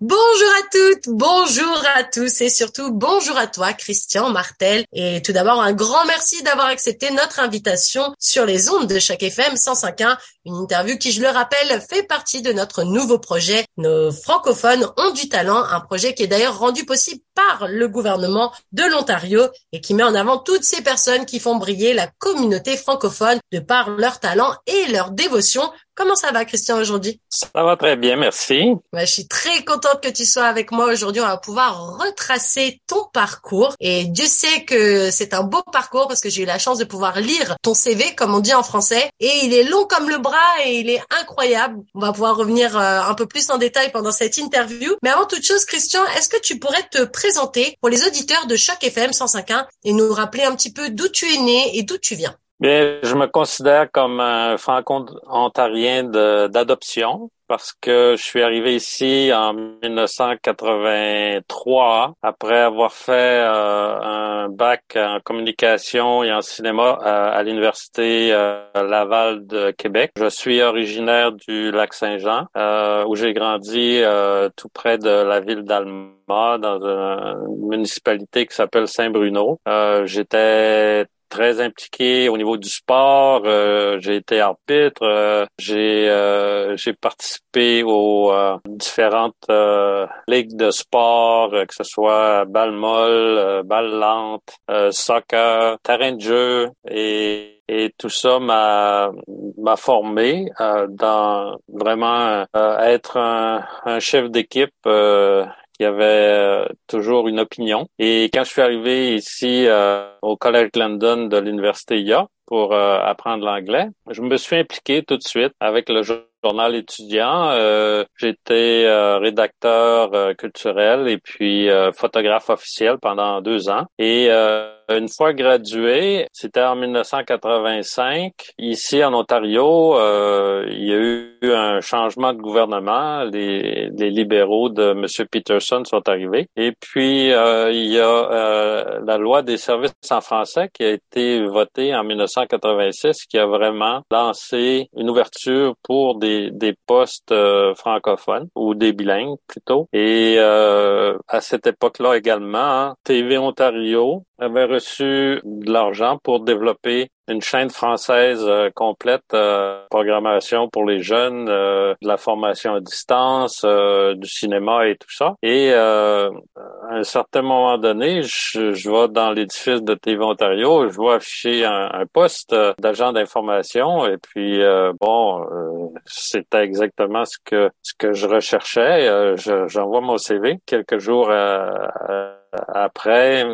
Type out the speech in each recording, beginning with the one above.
Bonjour à toutes, bonjour à tous et surtout bonjour à toi Christian Martel. Et tout d'abord un grand merci d'avoir accepté notre invitation sur les ondes de chaque FM 105.1, une interview qui je le rappelle fait partie de notre nouveau projet. Nos francophones ont du talent, un projet qui est d'ailleurs rendu possible par le gouvernement de l'Ontario et qui met en avant toutes ces personnes qui font briller la communauté francophone de par leur talent et leur dévotion Comment ça va, Christian, aujourd'hui? Ça va très bien, merci. je suis très contente que tu sois avec moi aujourd'hui. On va pouvoir retracer ton parcours. Et Dieu sait que c'est un beau parcours parce que j'ai eu la chance de pouvoir lire ton CV, comme on dit en français. Et il est long comme le bras et il est incroyable. On va pouvoir revenir euh, un peu plus en détail pendant cette interview. Mais avant toute chose, Christian, est-ce que tu pourrais te présenter pour les auditeurs de Choc FM 105.1 et nous rappeler un petit peu d'où tu es né et d'où tu viens? Bien, je me considère comme un franco-ontarien d'adoption parce que je suis arrivé ici en 1983 après avoir fait euh, un bac en communication et en cinéma euh, à, l'université euh, Laval de Québec. Je suis originaire du lac Saint-Jean où j'ai grandi tout près de la ville d'Alma dans une municipalité qui s'appelle Saint-Bruno. J'étais très impliqué au niveau du sport. Euh, j'ai été arbitre. Euh, j'ai euh, j'ai participé aux différentes ligues de sport, que ce soit balle molle, balle lente, soccer, terrain de jeu et et tout ça m'a m'a formé dans vraiment être un, un chef d'équipe il y avait euh, toujours une opinion. Et quand je suis arrivé ici euh, au Collège London de l'Université IA pour euh, apprendre l'anglais, je me suis impliqué tout de suite avec le journal étudiant. J'étais rédacteur culturel et puis photographe officiel pendant deux ans. Et une fois gradué, c'était en 1985. Ici en Ontario, euh, il y a eu un changement de gouvernement. Les, les libéraux de M. Peterson sont arrivés. Et puis, euh, il y a euh, la loi des services en français qui a été votée en 1986, qui a vraiment lancé une ouverture pour des, des postes francophones ou des bilingues plutôt. Et à cette époque-là également, TV Ontario avait reçu de l'argent pour développer une chaîne française euh, complète, euh, programmation pour les jeunes, euh, de la formation à distance, du cinéma et tout ça. Et à un certain moment donné, je, je vais dans l'édifice de TV Ontario, je vois afficher un, poste d'agent d'information et puis bon, c'était exactement ce que ce que je recherchais. J'envoie mon CV quelques jours après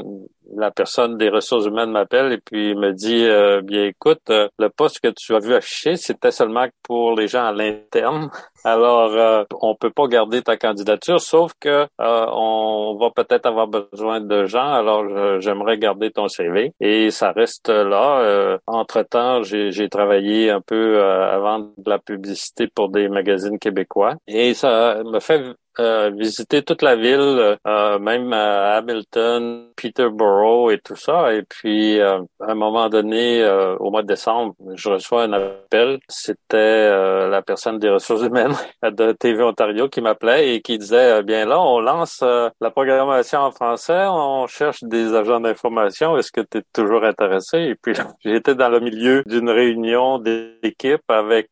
la personne des ressources humaines m'appelle et puis me dit euh, bien écoute euh, le poste que tu as vu afficher c'était seulement pour les gens à l'interne alors euh, on peut pas garder ta candidature sauf que euh, on va peut-être avoir besoin de gens alors j'aimerais garder ton CV et ça reste là entre temps j'ai travaillé un peu avant de la publicité pour des magazines québécois et ça me fait euh, visiter toute la ville, euh, même à Hamilton, Peterborough et tout ça. Et puis, euh, à un moment donné, euh, au mois de décembre, je reçois un appel. C'était la personne des ressources humaines de TV Ontario qui m'appelait et qui disait, bien là, on lance la programmation en français, on cherche des agents d'information. Est-ce que tu es toujours intéressé? Et puis, j'étais dans le milieu d'une réunion d'équipe avec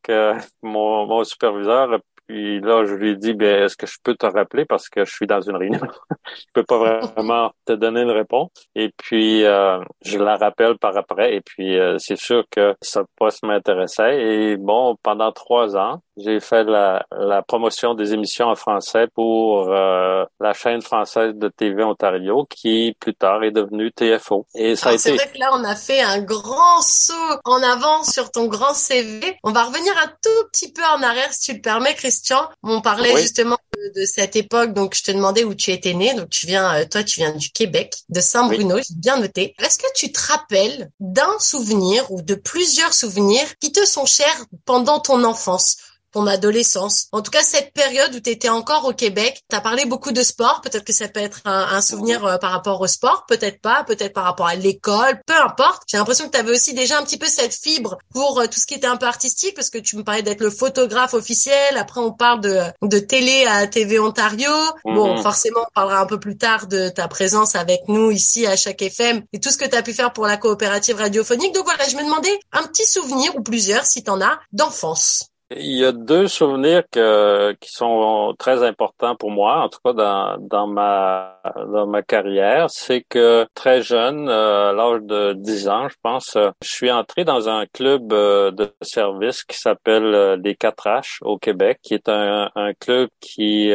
mon, mon superviseur puis là, je lui ai dit, ben, est-ce que je peux te rappeler? Parce que je suis dans une réunion. je peux pas vraiment te donner une réponse. Et puis, euh, je la rappelle par après. Et puis, euh, c'est sûr que ça poste m'intéressait. Et bon, pendant trois ans, j'ai fait la, la, promotion des émissions en français pour euh, la chaîne française de TV Ontario, qui plus tard est devenue TFO. Et ça a été. C'est vrai que là, on a fait un grand saut en avant sur ton grand CV. On va revenir un tout petit peu en arrière, si tu le permets, Christian. On parlait justement de, cette époque, donc je te demandais où tu étais né. Donc tu viens, euh, toi, tu viens du Québec, de Saint-Bruno. J'ai bien noté. Est-ce que tu te rappelles d'un souvenir ou de plusieurs souvenirs qui te sont chers pendant ton enfance? Ton adolescence. En tout cas, cette période où tu étais encore au Québec, tu as parlé beaucoup de sport. Peut-être que ça peut être un, souvenir euh, par rapport au sport, peut-être pas, peut-être par rapport à l'école, peu importe. J'ai l'impression que tu avais aussi déjà un petit peu cette fibre pour euh, tout ce qui était un peu artistique, parce que tu me parlais d'être le photographe officiel. Après, on parle de, de télé à TV Ontario. Bon, mhm. forcément, on parlera un peu plus tard de ta présence avec nous ici à chaque FM et tout ce que tu as pu faire pour la coopérative radiophonique. Donc voilà, je me demandais un petit souvenir ou plusieurs, si tu en as, d'enfance. Il y a deux souvenirs que, qui sont très importants pour moi, en tout cas dans, dans ma dans ma carrière. C'est que très jeune, euh, à l'âge de 10 ans, je pense, euh, je suis entré dans un club euh, de service qui s'appelle les 4H au Québec, qui est un, un club qui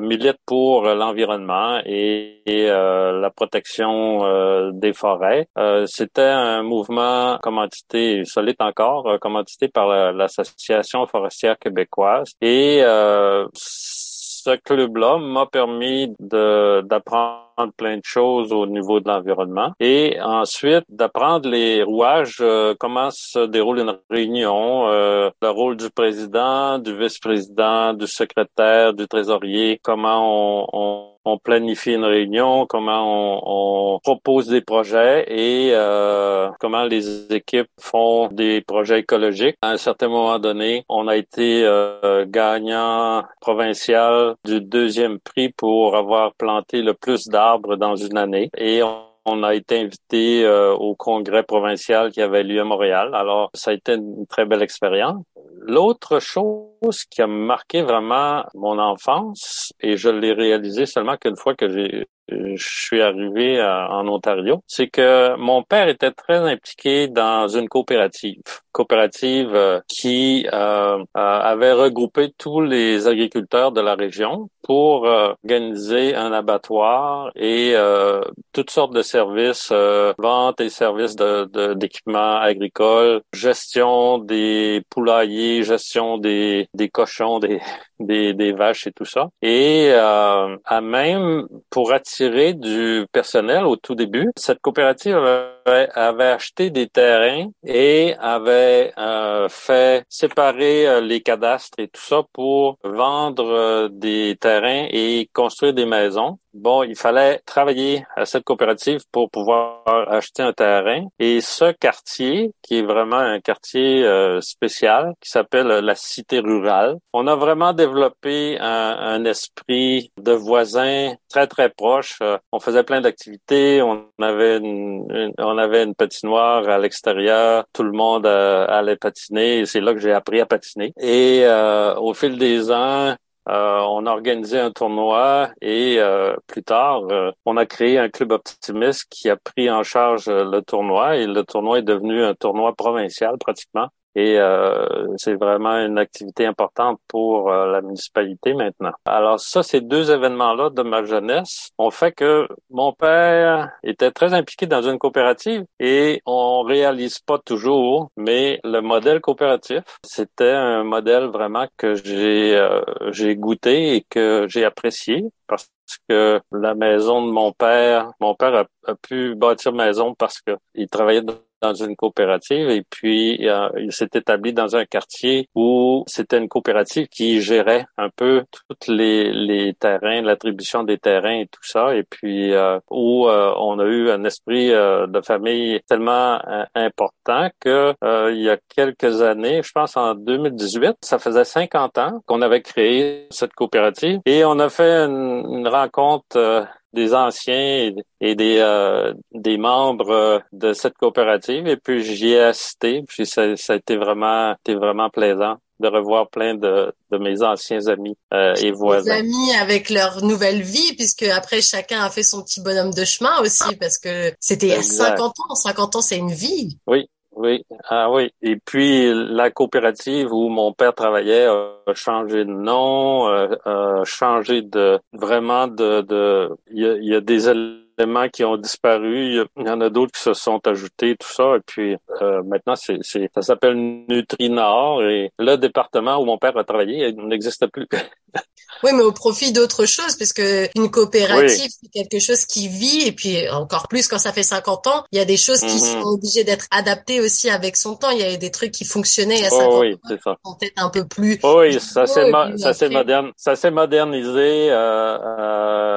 milite pour l'environnement et, et la protection des forêts. C'était un mouvement commandité, solide encore, commandité par l'association forestière québécoise. Et euh, ce club-là m'a permis d'apprendre plein de choses au niveau de l'environnement et ensuite d'apprendre les rouages, euh, comment se déroule une réunion, euh, le rôle du président, du vice-président, du secrétaire, du trésorier, comment on on planifie une réunion, comment on, propose des projets et euh, comment les équipes font des projets écologiques. À un certain moment donné, on a été euh, gagnant provincial du deuxième prix pour avoir planté le plus d'arbres dans une année et on a été invité euh, au congrès provincial qui avait lieu à Montréal. Alors, ça a été une très belle expérience. L'autre chose qui a marqué vraiment mon enfance, et je l'ai réalisé seulement qu'une fois que j'ai je suis arrivé en Ontario, c'est que mon père était très impliqué dans une coopérative, coopérative euh, qui euh, avait regroupé tous les agriculteurs de la région pour organiser un abattoir et toutes sortes de services, vente et services d'équipements de, agricoles, gestion des poulaillers gestion des, des cochons, des, des, des vaches et tout ça. Et euh, à même pour attirer du personnel au tout début, cette coopérative avait, acheté des terrains et avait euh, fait séparer euh, les cadastres et tout ça pour vendre euh, des terrains et construire des maisons. Bon, il fallait travailler à cette coopérative pour pouvoir acheter un terrain. Et ce quartier, qui est vraiment un quartier euh, spécial, qui s'appelle la cité rurale, on a vraiment développé un, esprit de voisins très, très proche. on faisait plein d'activités. On avait une, on avait une patinoire à l'extérieur. Tout le monde euh, allait patiner. C'est là que j'ai appris à patiner. Et euh, au fil des ans, euh, on a organisé un tournoi et euh, plus tard, euh, on a créé un club optimiste qui a pris en charge le tournoi et le tournoi est devenu un tournoi provincial pratiquement. Et euh, c'est vraiment une activité importante pour euh, la municipalité maintenant. Alors ça, ces deux événements-là de ma jeunesse ont fait que mon père était très impliqué dans une coopérative et on réalise pas toujours, mais le modèle coopératif, c'était un modèle vraiment que j'ai euh, j'ai goûté et que j'ai apprécié parce que la maison de mon père, mon père a, pu bâtir maison parce que il travaillait une coopérative et puis euh, il s'est établi dans un quartier où c'était une coopérative qui gérait un peu tous les, les terrains, l'attribution des terrains et tout ça et puis euh, où euh, on a eu un esprit de famille tellement important que il y a quelques années, je pense en 2018, ça faisait 50 ans qu'on avait créé cette coopérative et on a fait une, une rencontre des anciens et, des euh, des membres euh, de cette coopérative et puis j'y ai assisté puis ça, ça a été vraiment été vraiment plaisant de revoir plein de, de mes anciens amis euh, et voisins. Des amis avec leur nouvelle vie, puisque après chacun a fait son petit bonhomme de chemin aussi, parce que c'était il y a 50 ans. 50 ans, c'est une vie. Oui, oui, ah oui. Et puis la coopérative où mon père travaillait a changé de nom, euh, a changé de vraiment de de. Il y a, il y a des éléments qui ont disparu. Il y en a d'autres qui se sont ajoutés, tout ça. Et puis euh, maintenant, c'est, c'est ça s'appelle Nutrinor et le département où mon père a travaillé il n'existe plus. Oui, mais au profit d'autres choses, parce que une coopérative, c'est quelque chose qui vit, et puis encore plus quand ça fait 50 ans, il y a des choses qui mhm. sont obligées d'être adaptées aussi avec son temps. Il y a des trucs qui fonctionnaient a 50 oh, oui, c'est ça. peut-être un peu plus. Oh, oui, ça s'est ça s'est moderne, ça s'est modernisé euh, euh,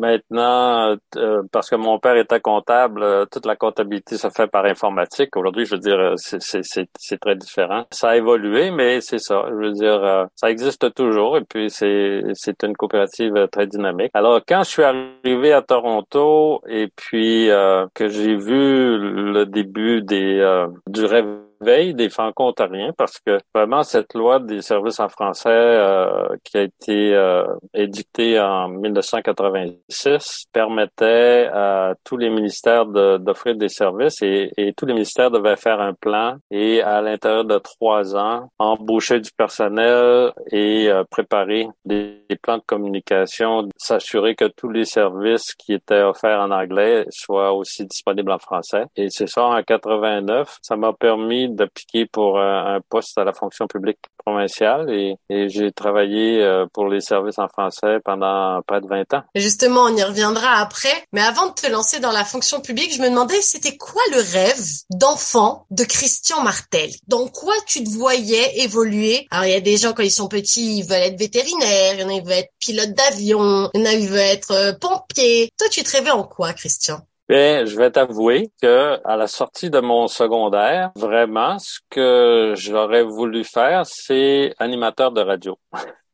maintenant euh, parce que mon père était comptable. Euh, toute la comptabilité se fait par informatique. Aujourd'hui, je veux dire, c'est très différent. Ça a évolué, mais c'est ça. Je veux dire, ça existe toujours, et puis c'est une coopérative euh, très dynamique. Alors quand je suis arrivé à Toronto et puis euh, que j'ai vu le début des euh, du rêve veille des franco-ontariens parce que vraiment cette loi des services en français euh, qui a été euh, édictée en 1986 permettait à tous les ministères d'offrir des services et, et, tous les ministères devaient faire un plan et à l'intérieur de trois ans embaucher du personnel et euh, préparer des, des, plans de communication, s'assurer que tous les services qui étaient offerts en anglais soient aussi disponibles en français. Et c'est ça en 89, ça m'a permis d'appliquer pour un poste à la fonction publique provinciale et, j'ai travaillé euh, pour les services en français pendant près de 20 ans. Justement, on y reviendra après. Mais avant de te lancer dans la fonction publique, je me demandais c'était quoi le rêve d'enfant de Christian Martel? Dans quoi tu te voyais évoluer? Alors, il y a des gens, quand ils sont petits, ils veulent être vétérinaires, il y en a, ils veulent être pilote d'avion, il y en a, ils veulent être euh, pompier. Toi, tu te rêvais en quoi, Christian? Bien, je vais t'avouer que à la sortie de mon secondaire, vraiment, ce que j'aurais voulu faire, c'est animateur de radio.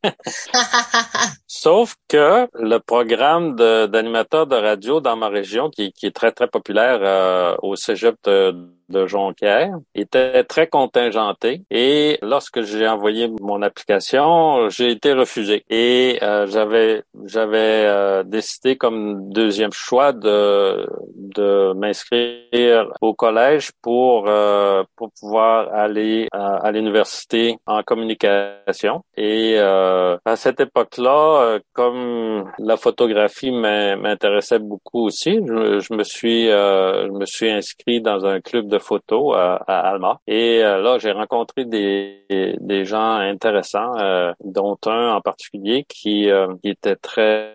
Sauf que le programme d'animateur de, radio dans ma région, qui, est très, très populaire euh, au cégep de, de Jonquière. Était très contingenté. Et lorsque j'ai envoyé mon application, j'ai été refusé. Et euh, j'avais j'avais euh, décidé comme deuxième choix de de m'inscrire au collège pour euh, pour pouvoir aller à, l'université en communication. Et à cette époque-là comme la photographie m'intéressait beaucoup aussi, je, je me suis je me suis inscrit dans un club de photos à, Alma. Et euh, là, j'ai rencontré des, des gens intéressants, euh, dont un en particulier qui, euh, qui était très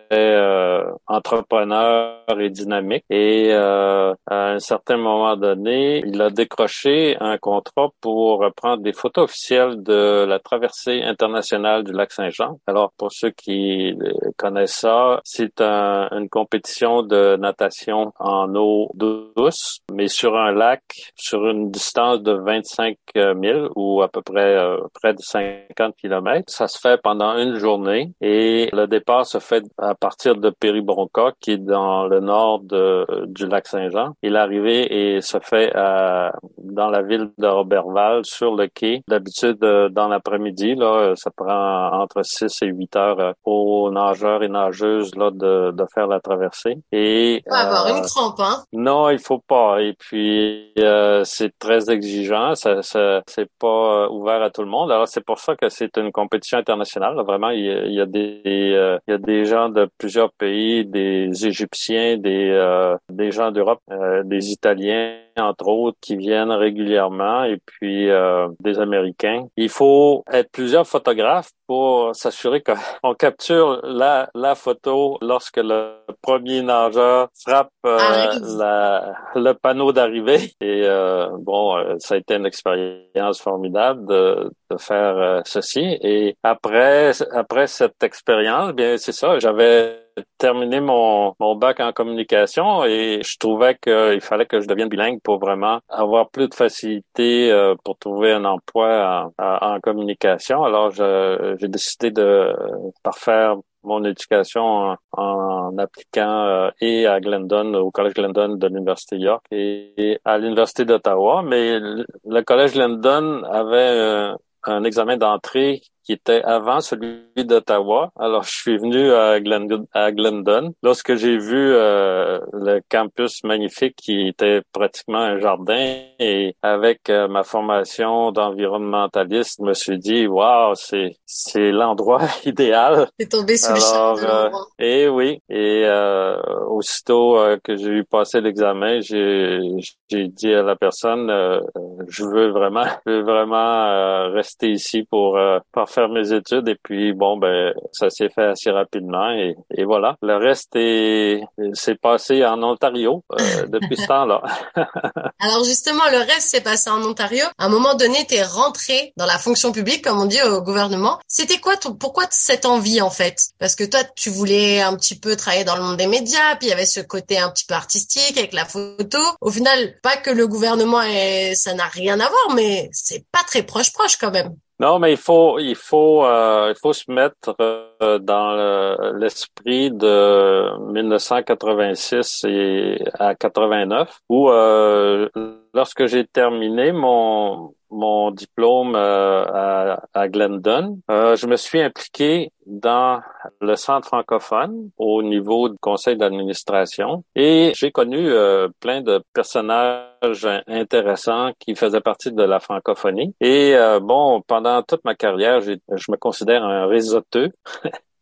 entrepreneur et dynamique. Et à un certain moment donné, il a décroché un contrat pour prendre des photos officielles de la traversée internationale du lac Saint-Jean. Alors, pour ceux qui connaissent ça, c'est une compétition de natation en eau douce, mais sur un lac sur une distance de 25 000 ou à peu près euh, près de 50 km. Ça se fait pendant une journée et le départ se fait à partir de Péribronca qui est dans le nord de, du lac Saint-Jean. Et l'arrivée et se fait à, dans la ville de Robertval sur le quai. D'habitude euh, dans l'après-midi là, ça prend entre 6 et 8 heures euh, aux nageurs et nageuses là de, de faire la traversée. Et faut avoir une crampe hein? Non, il faut pas. Et puis euh, c'est très exigeant, ça, ça c'est pas euh, ouvert à tout le monde. Alors c'est pour ça que c'est une compétition internationale. Vraiment, il y, a, des euh, il y a des gens de plusieurs pays, des Égyptiens, des des gens d'Europe, des Italiens entre autres, qui viennent régulièrement, et puis euh, des Américains. Il faut être plusieurs photographes pour s'assurer qu'on capture la, la photo lorsque le premier nageur frappe euh, la, le panneau d'arrivée. Et euh, bon, ça a été une expérience formidable de, de faire ceci. Et après, après cette expérience, bien c'est ça, j'avais terminé mon, mon bac en communication et je trouvais qu'il fallait que je devienne bilingue pour vraiment avoir plus de facilité euh, pour trouver un emploi en, en communication. Alors, j'ai décidé de parfaire mon éducation en, en appliquant euh, et à Glendon, au Collège Glendon de l'Université York et, à l'Université d'Ottawa. Mais le Collège Glendon avait un examen d'entrée qui était avant celui d'Ottawa. Alors, je suis venu à, Glendon, à Glendon. Lorsque j'ai vu euh, le campus magnifique qui était pratiquement un jardin et avec euh, ma formation d'environnementaliste, je me suis dit, waouh, c'est c'est l'endroit idéal. C'est tombé sous Alors, le charme. Euh, et oui, et aussitôt que j'ai eu passé l'examen, j'ai j'ai dit à la personne, je veux vraiment, je veux vraiment rester ici pour parfaire faire mes études et puis bon ben ça s'est fait assez rapidement et, et voilà. Le reste est s'est passé en Ontario euh, depuis ce temps-là. Alors justement, le reste s'est passé en Ontario. À un moment donné, tu es rentré dans la fonction publique, comme on dit au gouvernement. C'était quoi ton, pourquoi cette envie en fait? Parce que toi, tu voulais un petit peu travailler dans le monde des médias, puis il y avait ce côté un petit peu artistique avec la photo. Au final, pas que le gouvernement est, ça n'a rien à voir, mais c'est pas très proche proche quand même. Non, mais il faut, il faut, euh, il faut se mettre euh, dans l'esprit de 1986 et à 89, où euh, lorsque j'ai terminé mon mon diplôme euh, à, à, Glendon, euh, je me suis impliqué dans le centre francophone au niveau du conseil d'administration et j'ai connu euh, plein de personnages intéressants qui faisaient partie de la francophonie. Et bon, pendant toute ma carrière, je me considère un réseauteux.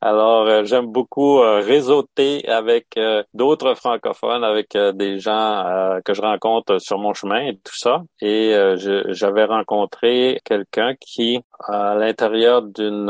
Alors, euh, j'aime beaucoup euh, réseauter avec euh, d'autres francophones, avec des gens que je rencontre sur mon chemin et tout ça. Et j'avais rencontré quelqu'un qui, à l'intérieur d'une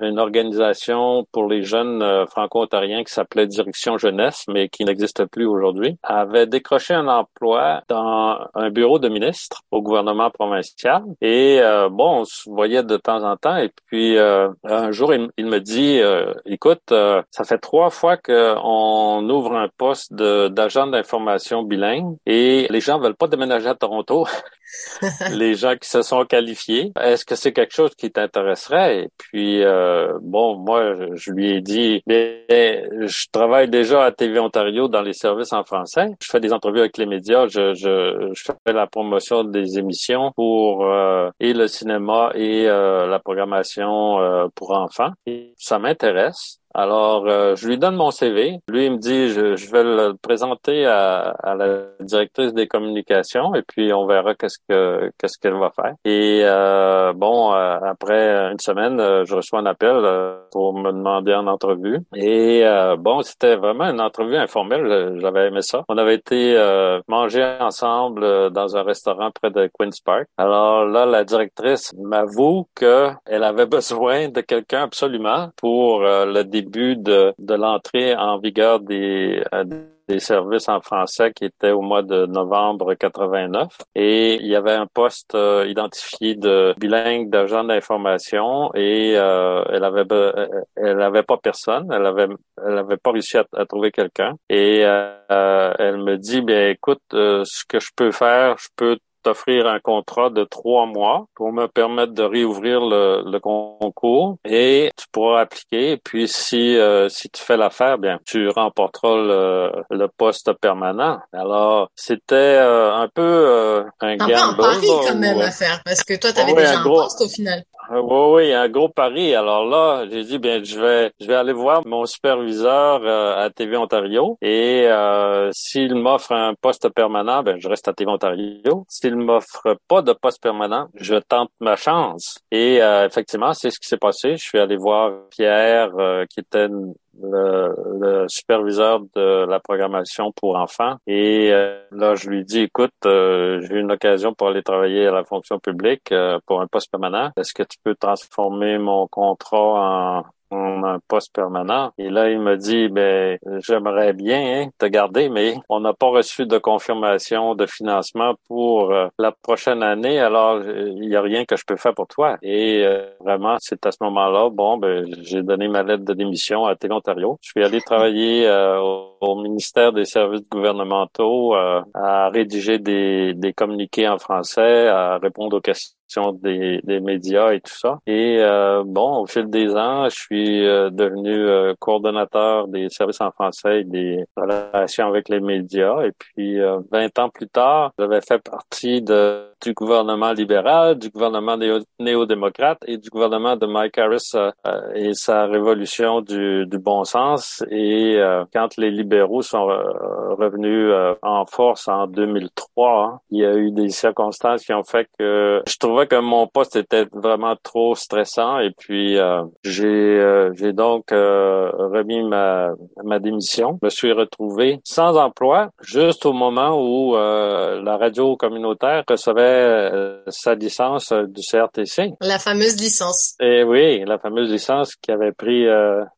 une organisation pour les jeunes franco-ontariens qui s'appelait Direction Jeunesse, mais qui n'existe plus aujourd'hui, avait décroché un emploi dans un bureau de ministre au gouvernement provincial. Et bon, on se voyait de temps en temps. Et puis, un jour, il, il me dit euh, écoute, euh, ça fait trois fois qu'on ouvre un poste d'agent d'information bilingue et les gens veulent pas déménager à Toronto. les gens qui se sont qualifiés. Est-ce que c'est quelque chose qui t'intéresserait? Et puis, euh, bon, moi, je lui ai dit, je travaille déjà à TV Ontario dans les services en français. Je fais des entrevues avec les médias. Je, je, je fais la promotion des émissions pour et le cinéma et la programmation pour enfants. Et ça m'intéresse. Alors, euh, je lui donne mon CV. Lui, il me dit, je, je vais le présenter à, à, la directrice des communications et puis on verra qu'est-ce que qu'est-ce qu'elle va faire. Et euh, bon, euh, après une semaine, je reçois un appel pour me demander en entrevue. Et bon, c'était vraiment une entrevue informelle. J'avais aimé ça. On avait été manger ensemble dans un restaurant près de Queens Park. Alors là, la directrice m'avoue que elle avait besoin de quelqu'un absolument pour le début début de, de l'entrée en vigueur des, euh, des services en français qui était au mois de novembre 89 et il y avait un poste euh, identifié de bilingue d'agent d'information et euh, elle avait elle avait pas personne. Elle avait elle avait pas réussi à, trouver quelqu'un. Et elle me dit bien écoute ce que je peux faire je peux t'offrir un contrat de trois mois pour me permettre de réouvrir le, concours et tu pourras appliquer. puis si euh, si tu fais l'affaire, bien tu remporteras le, poste permanent. Alors c'était euh, un peu euh, un gamble. Un pari quand même à faire parce que toi tu avais déjà un, poste au final. Oui, oui, un gros pari. Alors là, j'ai dit bien, je vais, je vais aller voir mon superviseur à TV Ontario et s'il m'offre un poste permanent, ben je reste à TV Ontario. S'il m'offre pas de poste permanent, je tente ma chance. Et euh, effectivement, c'est ce qui s'est passé. Je suis allé voir Pierre, euh, qui était le, superviseur de la programmation pour enfants. Et euh, là, je lui dis, écoute, j'ai eu une occasion pour aller travailler à la fonction publique pour un poste permanent. Est-ce que tu peux transformer mon contrat en un poste permanent. Et là, il me dit, ben, j'aimerais bien hein, te garder, mais on n'a pas reçu de confirmation de financement pour euh, la prochaine année, alors il n'y a rien que je peux faire pour toi. Et euh, vraiment, c'est à ce moment-là, bon, ben, j'ai donné ma lettre de démission à Télé Ontario. Je suis allé travailler euh, au, ministère des services gouvernementaux à rédiger des, des communiqués en français, à répondre aux questions des, des, médias et tout ça. Et euh, bon, au fil des ans, je suis euh, devenu euh, coordonnateur des services en français et des relations avec les médias. Et puis, 20 ans plus tard, j'avais fait partie de, du gouvernement libéral, du gouvernement néo-démocrate et du gouvernement de Mike Harris et sa révolution du, du bon sens. Et quand les libéraux sont revenus en force en 2003, hein, il y a eu des circonstances qui ont fait que je trouvais que mon poste était vraiment trop stressant et puis euh, j'ai euh, j'ai donc euh, remis ma ma démission. Je me suis retrouvé sans emploi juste au moment où la radio communautaire recevait euh, sa licence euh, du CRTC. La fameuse licence. Et oui, la fameuse licence qui avait pris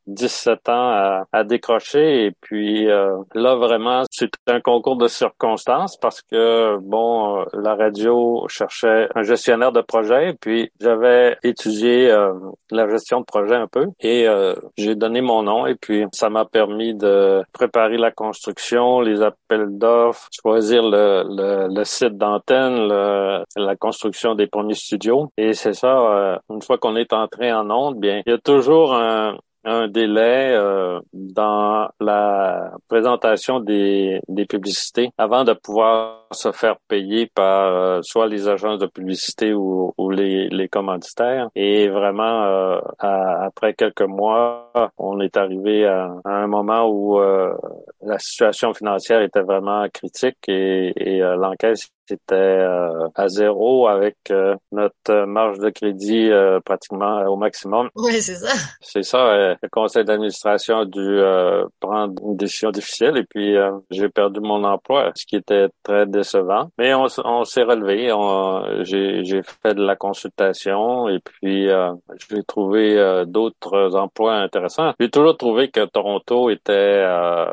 17 ans à, à, décrocher. Et puis là, vraiment, c'est un concours de circonstances parce que, bon, la radio cherchait un gestionnaire de projet. Puis j'avais étudié la gestion de projet un peu et j'ai donné mon nom. Et puis ça m'a permis de préparer la construction, les appels d'offres, choisir le, le, le site d'antenne, la construction des premiers studios. Et c'est ça, euh, une fois qu'on est entré en onde, bien, il y a toujours un, un délai euh, dans la présentation des, des publicités avant de pouvoir se faire payer par euh, soit les agences de publicité ou, ou les, les commanditaires. Et vraiment, euh, après quelques mois, on est arrivé à, un moment où la situation financière était vraiment critique et, et l'enquête c'était euh, à zéro avec euh, notre marge de crédit euh, pratiquement au maximum. Oui, c'est ça. C'est ça. le conseil d'administration a dû prendre une décision difficile et puis j'ai perdu mon emploi, ce qui était très décevant. Mais on, on s'est relevé. J'ai fait de la consultation et puis j'ai trouvé d'autres emplois intéressants. J'ai toujours trouvé que Toronto était un,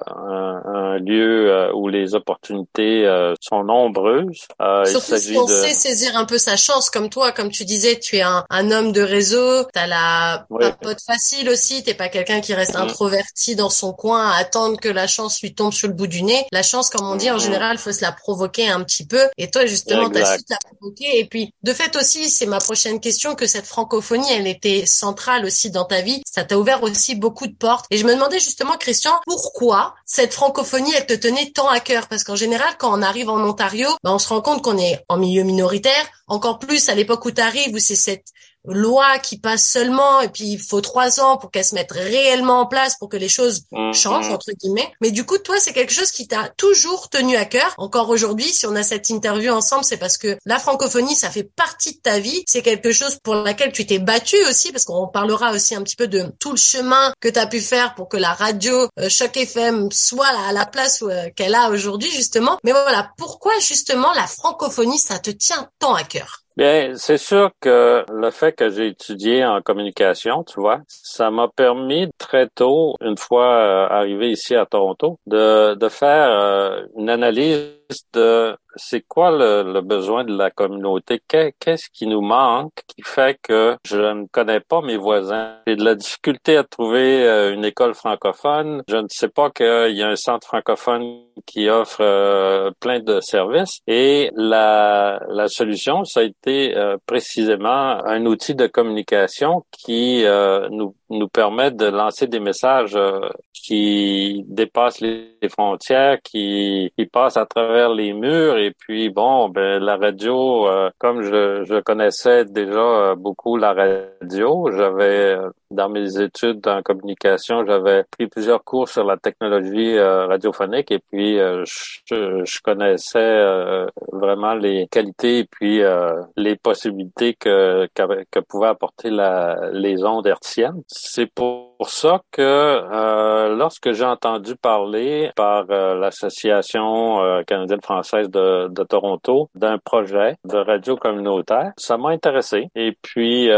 un, lieu où les opportunités sont nombreuses euh, Surtout si on sait saisir un peu sa chance, comme toi, comme tu disais, tu es un, un homme de réseau, t'as la papote facile aussi, t'es pas quelqu'un qui reste mm-hmm. introverti dans son coin à attendre que la chance lui tombe sur le bout du nez. La chance, comme on dit, en mm-hmm. général, faut se la provoquer un petit peu. Et toi, justement, t'as su te la provoquer. Et puis, de fait aussi, c'est ma prochaine question, que cette francophonie, elle était centrale aussi dans ta vie. Ça t'a ouvert aussi beaucoup de portes. Et je me demandais justement, Christian, pourquoi cette francophonie, elle te tenait tant à cœur? Parce qu'en général, quand on arrive en Ontario, ben, on se rend compte qu'on est en milieu minoritaire, encore plus à l'époque où tu arrives, où c'est cette loi qui passe seulement et puis il faut trois ans pour qu'elle se mette réellement en place pour que les choses mhm. changent entre guillemets. Mais du coup, toi, c'est quelque chose qui t'a toujours tenu à cœur. Encore aujourd'hui, si on a cette interview ensemble, c'est parce que la francophonie, ça fait partie de ta vie. C'est quelque chose pour laquelle tu t'es battu aussi, parce qu'on parlera aussi un petit peu de tout le chemin que tu as pu faire pour que la radio euh, Choc FM soit à la place euh, qu'elle a aujourd'hui justement. Mais voilà, pourquoi justement la francophonie, ça te tient tant à cœur? Bien, c'est sûr que le fait que j'ai étudié en communication, tu vois, ça m'a permis très tôt, une fois euh, arrivé ici à Toronto, de, de faire euh, une analyse de c'est quoi le, besoin de la communauté? Qu'est-ce qui nous manque qui fait que je ne connais pas mes voisins? J'ai de la difficulté à trouver euh, une école francophone. Je ne sais pas qu'il y a un centre francophone qui offre euh, plein de services. Et la, la solution, ça a été euh, précisément un outil de communication qui nous, nous permet de lancer des messages qui dépassent les frontières, qui, qui passent à travers les murs. Et puis, bon, ben, la radio, euh, comme je, je connaissais déjà euh, beaucoup la radio, j'avais dans mes études en communication, j'avais pris plusieurs cours sur la technologie euh, radiophonique et puis je, je, connaissais vraiment les qualités et puis les possibilités que, que, pouvaient apporter la, les ondes hertziennes. C'est pour ça que euh, lorsque j'ai entendu parler par euh, l'association euh, canadienne-française de, de, Toronto d'un projet de radio communautaire, ça m'a intéressé. Et puis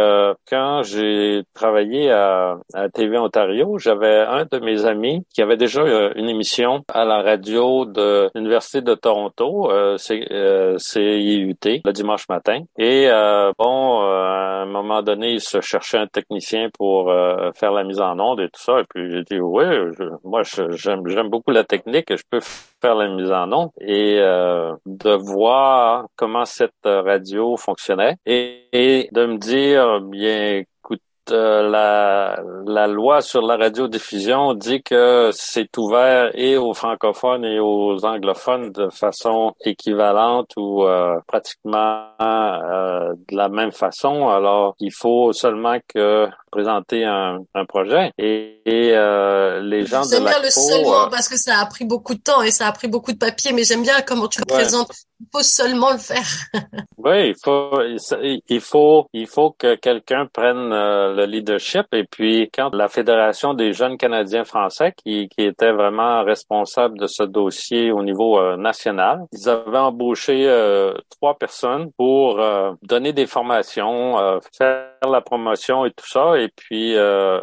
quand j'ai travaillé à, TV Ontario, j'avais un de mes amis qui avait déjà une émission à la radio de l'université de Toronto, c'est CIUT, le dimanche matin. Et bon, à un moment donné, il se cherchait un technicien pour faire la mise en onde et tout ça. Et puis j'ai dit oui, moi j'aime beaucoup la technique, je peux faire la mise en onde et euh, de voir comment cette radio fonctionnait et, et de me dire bien euh, la, la loi sur la radiodiffusion dit que c'est ouvert et aux francophones et aux anglophones de façon équivalente ou euh, pratiquement euh, de la même façon. Alors, il faut seulement que présenter un, un projet et, les gens de bien le seulement parce que ça a pris beaucoup de temps et ça a pris beaucoup de papier, mais j'aime bien comment tu le présentes. Il faut seulement le faire. oui, il faut, il faut, il faut que quelqu'un prenne le leadership. Et puis, quand la Fédération des jeunes Canadiens français, qui, qui était vraiment responsable de ce dossier au niveau euh, national, ils avaient embauché euh, trois personnes pour euh, donner des formations, faire la promotion et tout ça. Et puis,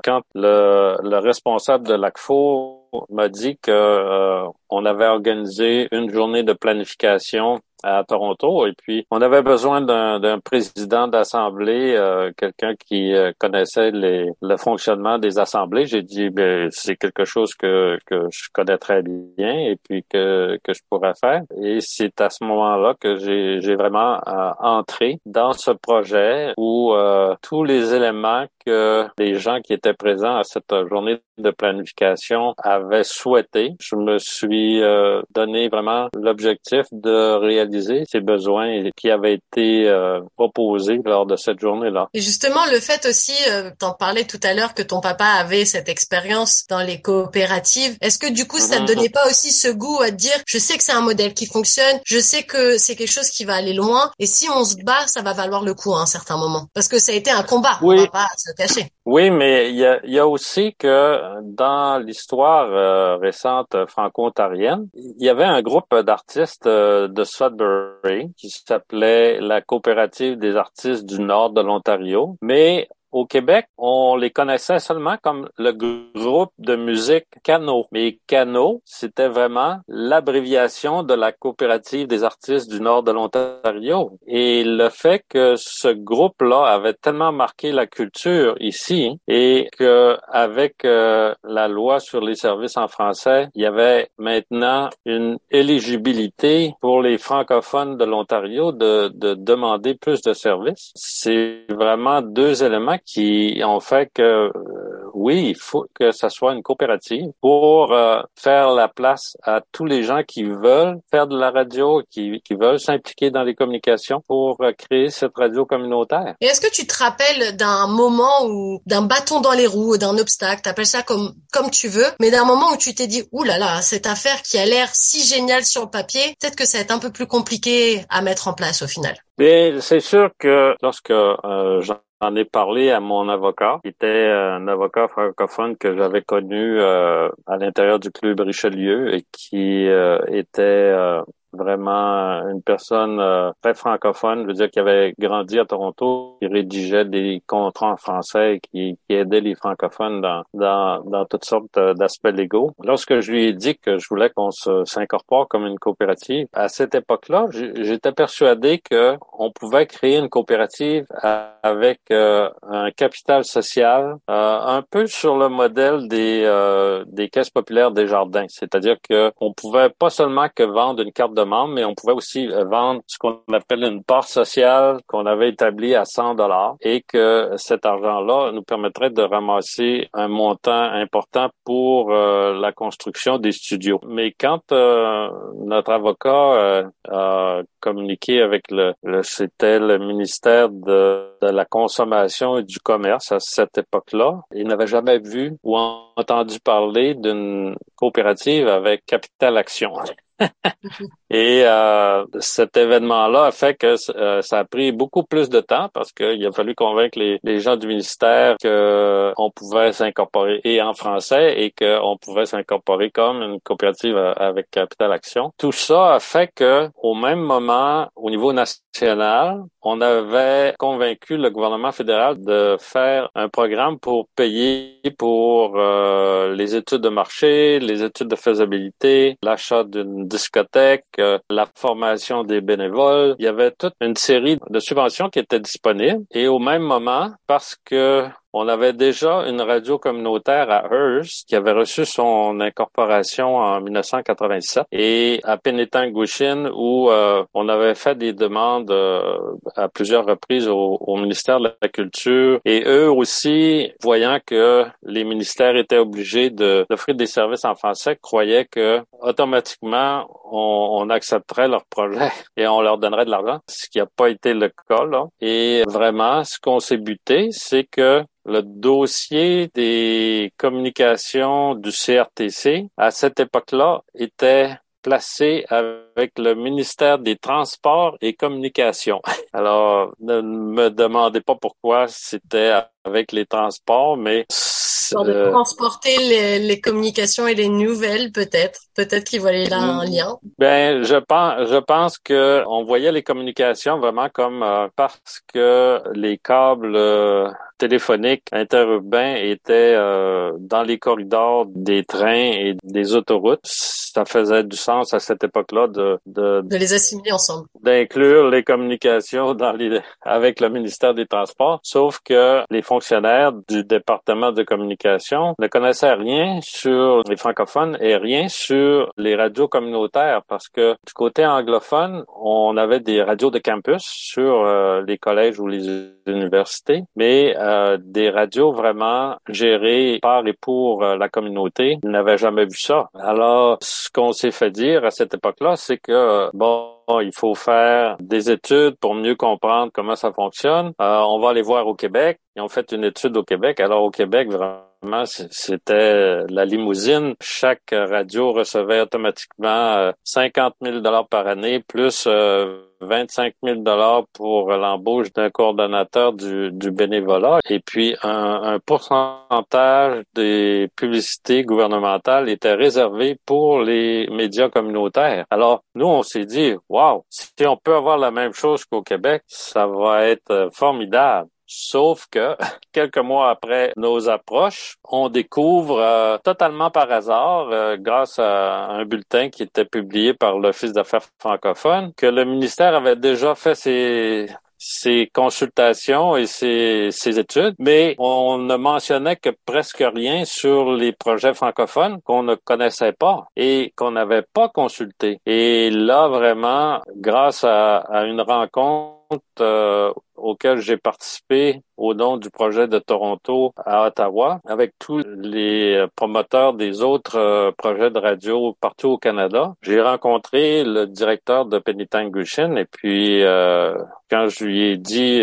quand le, le responsable de l'ACFO m'a dit que on avait organisé une journée de planification à Toronto et puis on avait besoin d'un président d'assemblée, euh, quelqu'un qui euh, connaissait les, le fonctionnement des assemblées. J'ai dit ben c'est quelque chose que, que je connais très bien et puis que, que je pourrais faire. Et c'est à ce moment-là que j'ai vraiment euh, entré dans ce projet où tous les éléments que les gens qui étaient présents à cette journée de planification avaient souhaité, je me suis donné vraiment l'objectif de réaliser ses besoins qui avaient été euh, proposés lors de cette journée-là. Et justement, le fait aussi, euh, t'en parlais tout à l'heure que ton papa avait cette expérience dans les coopératives. Est-ce que du coup, ça ne mhm. donnait pas aussi ce goût à dire, je sais que c'est un modèle qui fonctionne, je sais que c'est quelque chose qui va aller loin, et si on se bat, ça va valoir le coup à un certain moment? Parce que ça a été un combat, oui. on va pas se cacher. Oui, mais il y a, y a, aussi que dans l'histoire euh, récente franco-ontarienne, il y avait un groupe d'artistes euh, de Qui s'appelait la Coopérative des artistes du nord de l'Ontario, mais au Québec, on les connaissait seulement comme le groupe de musique Cano. Mais Cano, c'était vraiment l'abréviation de la coopérative des artistes du nord de l'Ontario. Et le fait que ce groupe-là avait tellement marqué la culture ici et que avec euh, la loi sur les services en français, il y avait maintenant une éligibilité pour les francophones de l'Ontario de, de demander plus de services. C'est vraiment deux éléments qui ont fait que euh, oui, il faut que ça soit une coopérative pour euh, faire la place à tous les gens qui veulent faire de la radio, qui, qui veulent s'impliquer dans les communications pour euh, créer cette radio communautaire. Et est-ce que tu te rappelles d'un moment ou d'un bâton dans les roues, d'un obstacle, t'appelles ça comme comme tu veux, mais d'un moment où tu t'es dit ouh là là, cette affaire qui a l'air si géniale sur le papier, peut-être que ça va être un peu plus compliqué à mettre en place au final. Mais c'est sûr que lorsque euh, J'en ai parlé à mon avocat, qui était un avocat francophone que j'avais connu euh, à l'intérieur du club Richelieu et qui euh, était euh, vraiment une personne euh, très francophone, je veux dire, qui avait grandi à Toronto, qui rédigeait des contrats en français qui, qui aidait les francophones dans, dans, dans toutes sortes euh, d'aspects légaux. Lorsque je lui ai dit que je voulais qu'on s'incorpore comme une coopérative, à cette époque-là, j'étais persuadé que on pouvait créer une coopérative avec euh, un capital social un peu sur le modèle des, des caisses populaires des jardins. C'est-à-dire que on pouvait pas seulement que vendre une carte de mais on pouvait aussi euh, vendre ce qu'on appelle une part sociale qu'on avait établie à 100 dollars et que cet argent-là nous permettrait de ramasser un montant important pour euh, la construction des studios. Mais quand euh, notre avocat a communiqué avec le, c'était le ministère de, de la consommation et du commerce à cette époque-là, il n'avait jamais vu ou entendu parler d'une coopérative avec Capital Action. Et euh, cet événement-là a fait que euh, ça a pris beaucoup plus de temps parce qu'il a fallu convaincre les, gens du ministère qu'on pouvait s'incorporer et en français et qu'on pouvait s'incorporer comme une coopérative euh, avec Capital Action. Tout ça a fait que au même moment, au niveau national, on avait convaincu le gouvernement fédéral de faire un programme pour payer pour euh, les études de marché, les études de faisabilité, l'achat d'une discothèque, euh, la formation des bénévoles. Il y avait toute une série de subventions qui étaient disponibles. Et au même moment, parce que on avait déjà une radio communautaire à Hearst qui avait reçu son incorporation en 1987 et à Penetanguishene où euh, on avait fait des demandes euh, à plusieurs reprises au, ministère de la Culture et eux aussi, voyant que les ministères étaient obligés d'offrir des services en français, croyaient que automatiquement on, on accepterait leur projet et on leur donnerait de l'argent, ce qui n'a pas été le cas. Là. Et vraiment, ce qu'on s'est buté, c'est que le dossier des communications du CRTC, à cette époque-là, était placé avec le ministère des Transports et Communications. Alors, ne me demandez pas pourquoi c'était avec les transports, mais de transporter les, les, communications et les nouvelles, peut-être. Peut-être qu'ils voyaient là un lien. Ben, je pense, je pense que on voyait les communications vraiment comme euh, parce que les câbles euh, téléphoniques interurbains étaient euh, dans les corridors des trains et des autoroutes. Ça faisait du sens à cette époque-là de, de, de les assimiler ensemble. D'inclure les communications dans les, avec le ministère des Transports. Sauf que les fonctionnaires du département de communication ne connaissaient rien sur les francophones et rien sur les radios communautaires parce que du côté anglophone, on avait des radios de campus sur euh, les collèges ou les universités, mais euh, des radios vraiment gérées par et pour euh, la communauté, ils n'avaient jamais vu ça. Alors, ce qu'on s'est fait dire à cette époque-là, c'est que, bon, il faut faire des études pour mieux comprendre comment ça fonctionne. on va aller voir au Québec. Ils ont fait une étude au Québec. Alors au Québec, vraiment, c'était la limousine. Chaque radio recevait automatiquement 50 000 dollars par année, plus 25 000 dollars pour l'embauche d'un coordonnateur du, du, bénévolat et puis un, un, pourcentage des publicités gouvernementales était réservé pour les médias communautaires. Alors, nous, on s'est dit, wow, si on peut avoir la même chose qu'au Québec, ça va être formidable. Sauf que quelques mois après nos approches, on découvre euh, totalement par hasard, euh, grâce à un bulletin qui était publié par l'Office d'affaires francophones, que le ministère avait déjà fait ses, ses consultations et ses, ses, études, mais on ne mentionnait que presque rien sur les projets francophones qu'on ne connaissait pas et qu'on n'avait pas consulté. Et là, vraiment, grâce à, à une rencontre euh, auquel j'ai participé au nom du projet de Toronto à Ottawa, avec tous les promoteurs des autres euh, projets de radio partout au Canada. J'ai rencontré le directeur de Penitangushin et puis euh, quand je lui ai dit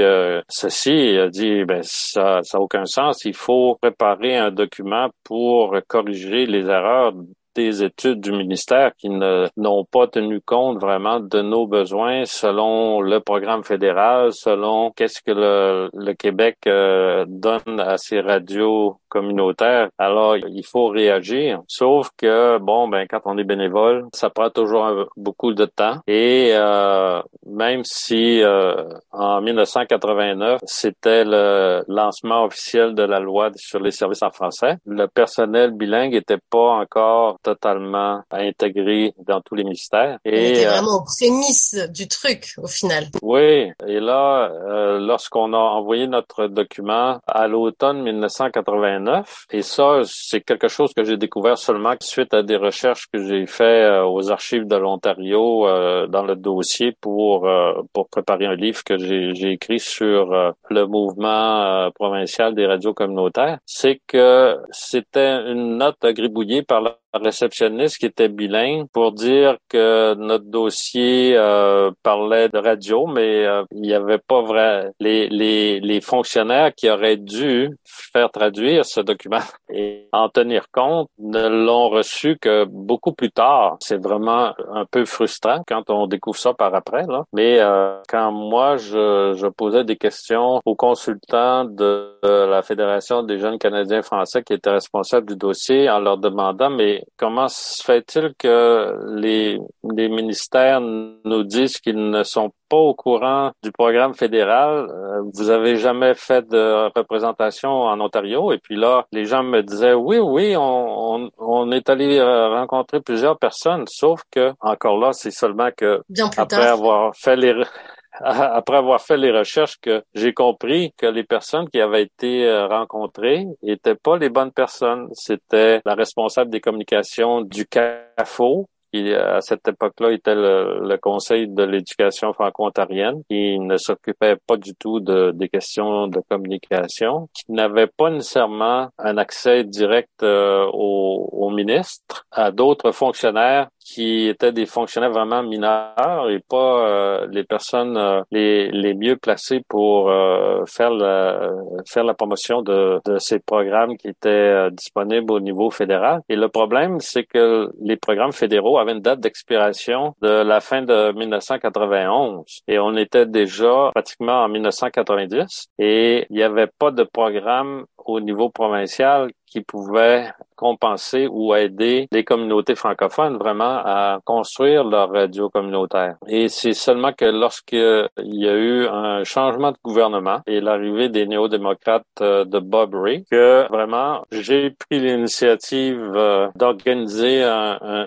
ceci, il a dit ben ça ça a aucun sens, il faut préparer un document pour corriger les erreurs des études du ministère qui n'ont pas tenu compte vraiment de nos besoins selon le programme fédéral, selon qu'est-ce que le, le Québec euh, donne à ses radios communautaires. Alors, il faut réagir. Sauf que, bon, ben, quand on est bénévole, ça prend toujours beaucoup de temps. Et euh, même si euh, en 1989, c'était le lancement officiel de la loi sur les services en français, le personnel bilingue n'était pas encore totalement intégré dans tous les ministères. Et, était euh, vraiment aux prémices du truc, au final. Oui. Et là, euh, lorsqu'on a envoyé notre document à l'automne 1989, et ça, c'est quelque chose que j'ai découvert seulement suite à des recherches que j'ai fait euh, aux archives de l'Ontario dans le dossier pour pour préparer un livre que j'ai écrit sur le mouvement provincial des radios communautaires, c'est que c'était une note gribouillée par la réceptionniste qui était bilingue pour dire que notre dossier euh, parlait de radio, mais euh, il n'y avait pas vrai les, les, les fonctionnaires qui auraient dû faire traduire ce document et en tenir compte ne l'ont reçu que beaucoup plus tard. C'est vraiment un peu frustrant quand on découvre ça par après. Là. Mais euh, quand moi je, je posais des questions aux consultants de la Fédération des jeunes Canadiens français qui étaient responsables du dossier en leur demandant mais comment se fait-il que les, les ministères nous disent qu'ils ne sont pas au courant du programme fédéral? Euh, vous avez jamais fait de représentation en Ontario? Et puis là, les gens me disaient, oui, oui, on, on, est allé euh, rencontrer plusieurs personnes, sauf que, encore là, c'est seulement que, après avoir fait les, après avoir fait les recherches que j'ai compris que les personnes qui avaient été euh, rencontrées étaient pas les bonnes personnes. C'était la responsable des communications du CAFO, qui à cette époque-là était le, Conseil de l'éducation franco-ontarienne, qui ne s'occupait pas du tout de, des questions de communication, qui n'avait pas nécessairement un accès direct euh, au ministre, à d'autres fonctionnaires qui étaient des fonctionnaires vraiment mineurs et pas euh, les personnes euh, les, les mieux placées pour euh, faire la faire la promotion de, de ces programmes qui étaient disponibles au niveau fédéral. Et le problème, c'est que les programmes fédéraux avaient une date d'expiration de la fin de 1991 et on était déjà pratiquement en 1990 et il n'y avait pas de programme au niveau provincial qui pouvait compenser ou aider les communautés francophones vraiment à construire leur radio communautaire. Et c'est seulement que lorsqu'il y a eu un changement de gouvernement et l'arrivée des néo-démocrates euh, de Bob Ray que vraiment j'ai pris l'initiative euh, d'organiser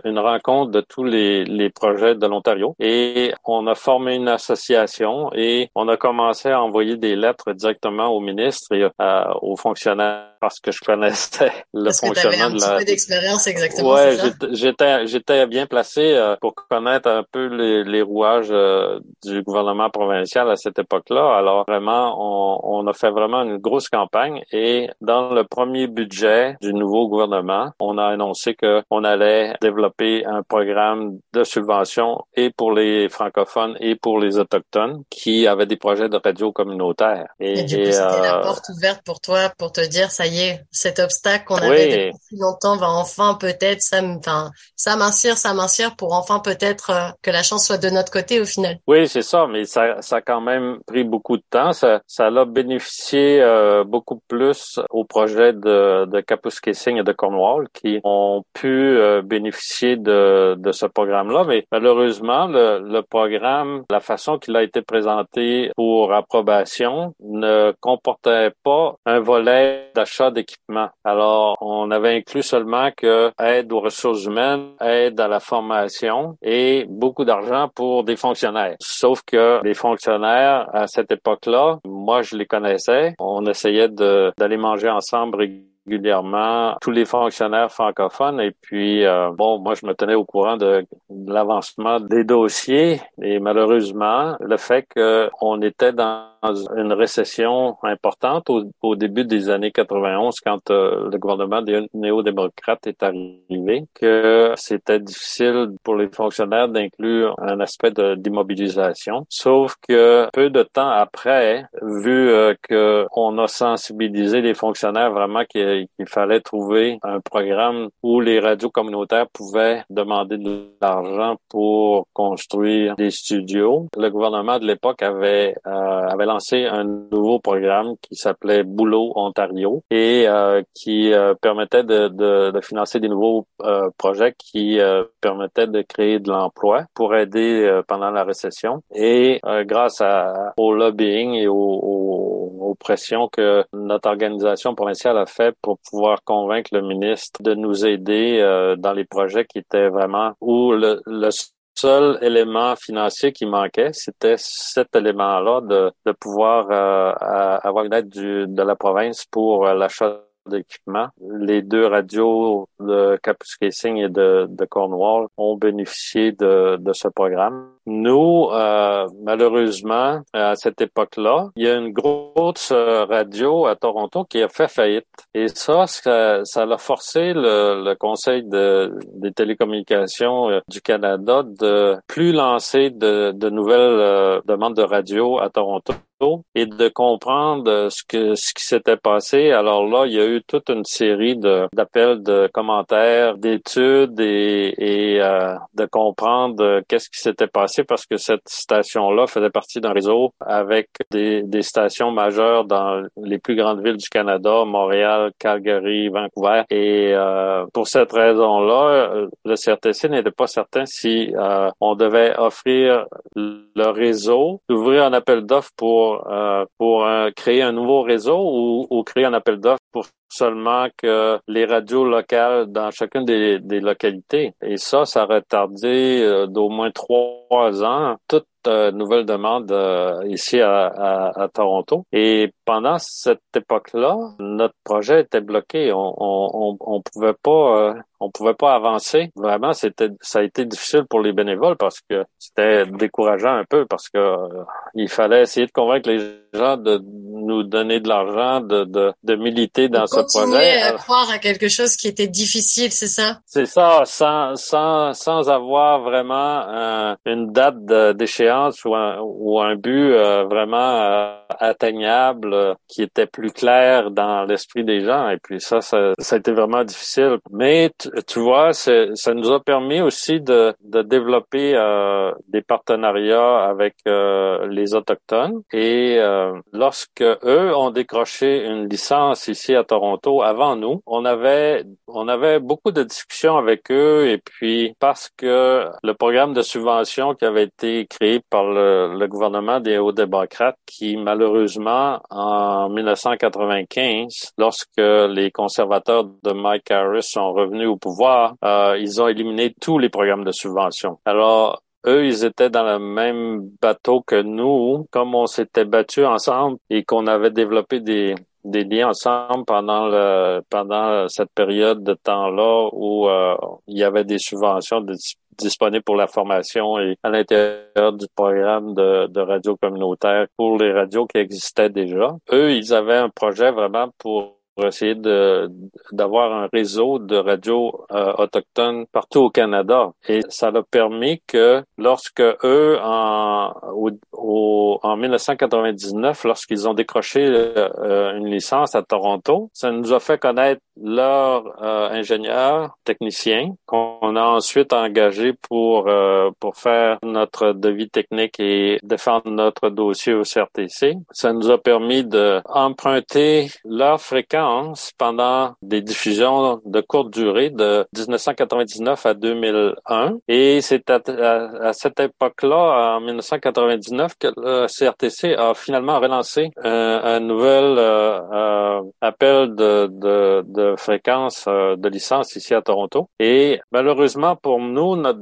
une rencontre de tous les, les projets de l'Ontario et on a formé une association et on a commencé à envoyer des lettres directement au ministre et euh, aux fonctionnaires parce que je connaissais le parce fonctionnement que de la. Un petit peu d'expérience, exactement. Ouais, j'étais j'étais bien placé euh, pour connaître un peu les, les rouages euh, du gouvernement provincial à cette époque-là. Alors vraiment, on, on a fait vraiment une grosse campagne et dans le premier budget du nouveau gouvernement, on a annoncé que on allait développer un programme de subvention et pour les francophones et pour les autochtones qui avaient des projets de radio communautaire. Et, et du coup, c'était la porte ouverte pour toi pour te dire ça y est, cet obstacle qu'on avait depuis si longtemps va enfin peut-être enfin s'amincir, s'amincir pour enfin peut-être euh, que la chance soit de notre côté au final. Oui, c'est ça, mais ça, ça a quand même pris beaucoup de temps. Ça, ça a bénéficié euh, beaucoup plus au projet de, de Kapuskasing et de Cornwall qui ont pu euh, bénéficier de, de ce programme-là, mais malheureusement, le, le programme, la façon qu'il a été présenté pour approbation ne comportait pas un volet d'achat d'équipement. Alors, on avait inclus seulement que aide aux ressources humaines, aide à la formation et beaucoup d'argent pour des fonctionnaires. Sauf que les fonctionnaires, à cette époque-là, moi, je les connaissais. On essayait d'aller manger ensemble régulièrement tous les fonctionnaires francophones et puis euh, bon moi je me tenais au courant de, l'avancement des dossiers et malheureusement le fait qu'on était dans une récession importante au, début des années 91 quand euh, le gouvernement des néo-démocrates est arrivé que c'était difficile pour les fonctionnaires d'inclure un aspect d'immobilisation sauf que peu de temps après vu euh, que on a sensibilisé les fonctionnaires vraiment qui qu'il fallait trouver un programme où les radios communautaires pouvaient demander de l'argent pour construire des studios. Le gouvernement de l'époque avait euh, avait lancé un nouveau programme qui s'appelait Boulot Ontario et euh, qui euh, permettait de, de, de, financer des nouveaux projets qui permettaient de créer de l'emploi pour aider pendant la récession. Et grâce à, au lobbying et aux pressions que notre organisation provinciale a fait pour pouvoir convaincre le ministre de nous aider euh, dans les projets qui étaient vraiment où le, seul élément financier qui manquait, c'était cet élément-là de, de pouvoir euh, avoir une aide du, de la province pour euh, l'achat d'équipement. Les deux radios de Kapuskasing et de, de Cornwall ont bénéficié de, de ce programme. Nous, euh, malheureusement, à cette époque-là, il y a une grosse euh, radio à Toronto qui a fait faillite. Et ça, ça, ça a forcé le, Conseil de, des télécommunications euh, du Canada de plus lancer de, nouvelles demandes de radio à Toronto et de comprendre ce qui s'était passé. Alors là, il y a eu toute une série d'appels, de commentaires, d'études et de comprendre qu'est-ce qui s'était passé parce que cette station-là faisait partie d'un réseau avec des, des, stations majeures dans les plus grandes villes du Canada, Montréal, Calgary, Vancouver. Et euh, pour cette raison-là, le CRTC n'était pas certain si euh, on devait offrir le réseau, ouvrir un appel d'offres pour euh, pour créer un nouveau réseau ou, ou créer un appel d'offres pour seulement que les radios locales dans chacune des, des localités. Et ça, ça a retardé d'au moins trois ans nouvelle demande ici à, à, à, Toronto. Et pendant cette époque-là, notre projet était bloqué. On on, on, pouvait pas on pouvait pas avancer. Vraiment, c'était ça a été difficile pour les bénévoles parce que c'était décourageant un peu parce que euh, il fallait essayer de convaincre les gens de nous donner de l'argent, de, de, de militer dans ce projet. à croire à quelque chose qui était difficile, c'est ça? C'est ça, sans sans sans avoir vraiment euh, une date d'échéance ou un ou un but euh, vraiment euh, atteignable qui était plus clair dans l'esprit des gens. Et puis ça, ça, ça a été vraiment difficile. Mais tu vois, ça nous a permis aussi de, de développer euh, des partenariats avec euh, les autochtones. Et euh, lorsque eux ont décroché une licence ici à Toronto avant nous, on avait on avait beaucoup de discussions avec eux. Et puis parce que le programme de subvention qui avait été créé par le, le gouvernement des hauts-démocrates, qui malheureusement en 1995, lorsque les conservateurs de Mike Harris sont revenus au pouvoir, euh, ils ont éliminé tous les programmes de subvention. Alors, eux, ils étaient dans le même bateau que nous, comme on s'était battus ensemble et qu'on avait développé des, des liens ensemble pendant le pendant cette période de temps-là où euh, il y avait des subventions disponibles pour la formation et à l'intérieur du programme de, de radio communautaire pour les radios qui existaient déjà. Eux, ils avaient un projet vraiment pour essayer d'avoir un réseau de radios euh, autochtones partout au Canada. Et ça a permis que lorsque eux, en, au, en 1999, lorsqu'ils ont décroché euh, une licence à Toronto, ça nous a fait connaître leurs euh, ingénieurs techniciens qu'on a ensuite engagés pour pour faire notre devis technique et défendre notre dossier au CRTC. Ça nous a permis de emprunter leur fréquence pendant des diffusions de courte durée de 1999 à 2001. Et c'est à, cette époque-là, en 1999, que le CRTC a finalement relancé un, nouvel euh, euh, appel de, de, de fréquence euh, de licence ici à Toronto. Et malheureusement pour nous, notre,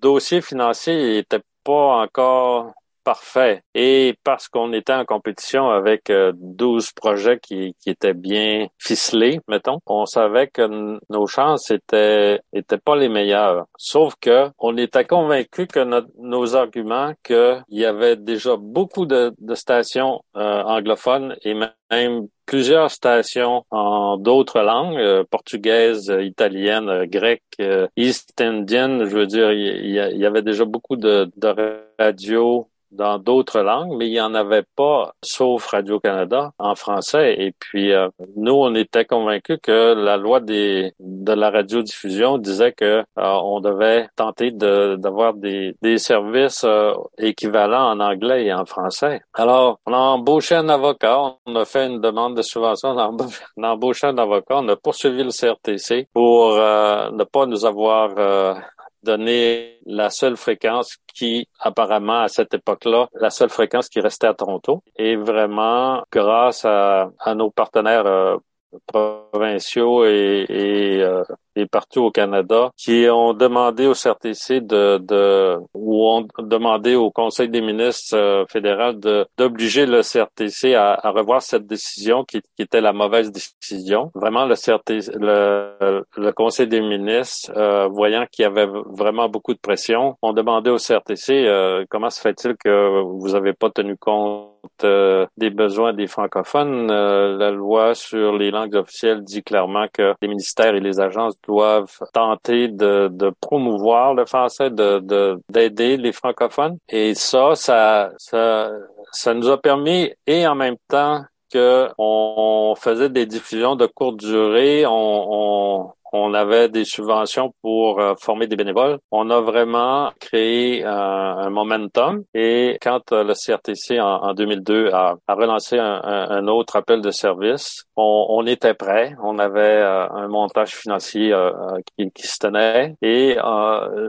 dossier financier était pas encore parfait. Et parce qu'on était en compétition avec 12 euh, projets qui, qui étaient bien ficelés, mettons, on savait que nos chances étaient, étaient pas les meilleures. Sauf que on était convaincu que nos arguments, qu'il y avait déjà beaucoup de, de stations euh, anglophones et même plusieurs stations en d'autres langues, euh, portugaises, italiennes, grecques, east indiennes. Je veux dire, il y, y, avait déjà beaucoup de, de radios dans d'autres langues, mais il n'y en avait pas, sauf Radio-Canada, en français. Et puis, euh, nous, on était convaincus que la loi des, de la radiodiffusion disait que euh, on devait tenter d'avoir des, des services euh, équivalents en anglais et en français. Alors, on a embauché un avocat, on a fait une demande de subvention, on a embauché un avocat, on a poursuivi le CRTC pour ne pas nous avoir donner la seule fréquence qui, apparemment, à cette époque-là, la seule fréquence qui restait à Toronto. Et vraiment, grâce à, à nos partenaires euh, provinciaux et, et, euh, et, partout au Canada qui ont demandé au CRTC de, de ou ont demandé au Conseil des ministres euh, fédéral de d'obliger le CRTC à, à, revoir cette décision qui, qui, était la mauvaise décision. Vraiment le CRTC, le, le Conseil des ministres, euh, voyant qu'il y avait vraiment beaucoup de pression, ont demandé au CRTC euh, comment se fait-il que vous n'avez pas tenu compte euh, des besoins des francophones. Euh, la loi sur les langues officielles dit clairement que les ministères et les agences doivent tenter de, de promouvoir le français, de d'aider les francophones. Et ça, ça, ça, ça nous a permis et en même temps que on faisait des diffusions de courte durée, on, on, on avait des subventions pour euh, former des bénévoles. On a vraiment créé un, momentum et quand euh, le CRTC en, 2002 a, relancé un, autre appel de service, on, était prêt. On avait euh, un montage financier qui, se tenait et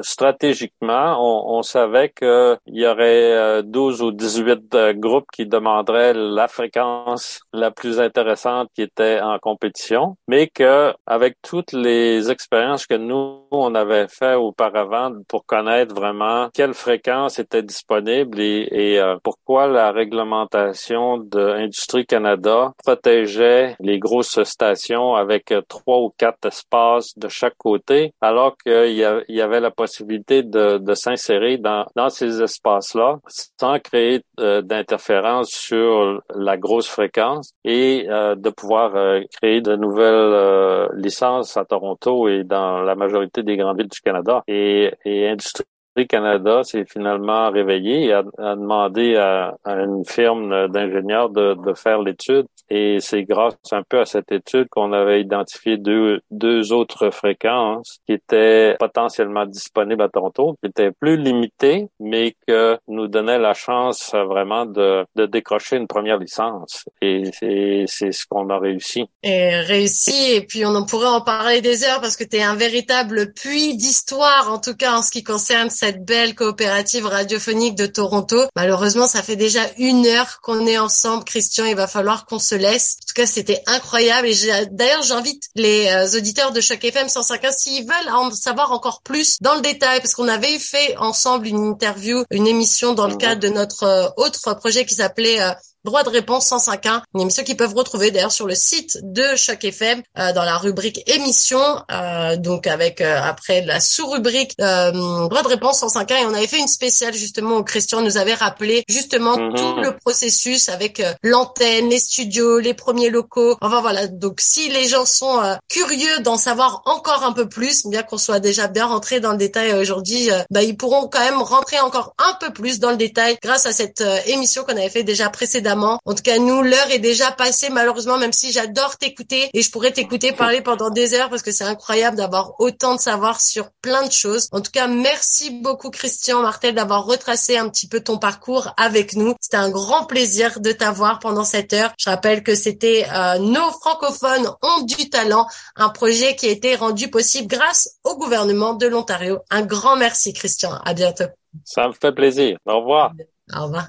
stratégiquement, on, savait qu'il y aurait 12 ou 18 groupes qui demanderaient la fréquence la plus intéressante qui était en compétition, mais que avec toutes les des expériences que nous, on avait fait auparavant pour connaître vraiment quelle fréquence était disponible et, et euh, pourquoi la réglementation de Industrie Canada protégeait les grosses stations avec trois ou quatre espaces de chaque côté, alors qu'il y, y, avait la possibilité de, de s'insérer dans, dans ces espaces-là sans créer euh, d'interférence sur la grosse fréquence et euh, de pouvoir créer de nouvelles licences à Toronto et dans la majorité des grandes villes du Canada. Et, et Industrie Canada s'est finalement réveillé et a, demandé à, une firme d'ingénieurs de, faire l'étude. Et c'est grâce un peu à cette étude qu'on avait identifié deux, deux autres fréquences qui étaient potentiellement disponibles à Toronto, qui étaient plus limitées, mais que nous donnaient la chance vraiment de, de décrocher une première licence. Et c'est ce qu'on a réussi. Et réussi, et puis on en pourrait en parler des heures parce que tu es un véritable puits d'histoire, en tout cas en ce qui concerne cette cette belle coopérative radiophonique de Toronto. Malheureusement, ça fait déjà une heure qu'on est ensemble, Christian. Il va falloir qu'on se laisse. En tout cas, c'était incroyable. Et d'ailleurs, j'invite les euh, auditeurs de chaque FM 105.1 s'ils veulent en savoir encore plus dans le détail, parce qu'on avait fait ensemble une interview, une émission dans le mhm. cadre de notre euh, autre projet qui s'appelait euh, Droit de réponse 105.1, une émission qu'ils peuvent retrouver d'ailleurs sur le site de chaque FM euh, dans la rubrique émission, euh, donc avec euh, après la sous-rubrique Droit de réponse 105.1 et on avait fait une spéciale justement où Christian nous avait rappelé justement mhm. tout le processus avec l'antenne, les studios, les premiers locaux. Enfin voilà, donc si les gens sont curieux d'en savoir encore un peu plus, bien qu'on soit déjà bien rentré dans le détail aujourd'hui, bah, ils pourront quand même rentrer encore un peu plus dans le détail grâce à cette émission qu'on avait fait déjà précédemment en tout cas, nous, l'heure est déjà passée, malheureusement, même si j'adore t'écouter et je pourrais t'écouter parler pendant des heures parce que c'est incroyable d'avoir autant de savoir sur plein de choses. En tout cas, merci beaucoup, Christian Martel, d'avoir retracé un petit peu ton parcours avec nous. C'était un grand plaisir de t'avoir pendant cette heure. Je rappelle que c'était euh, Nos francophones ont du talent, un projet qui a été rendu possible grâce au gouvernement de l'Ontario. Un grand merci, Christian. À bientôt. Ça me fait plaisir. Au revoir. Au revoir.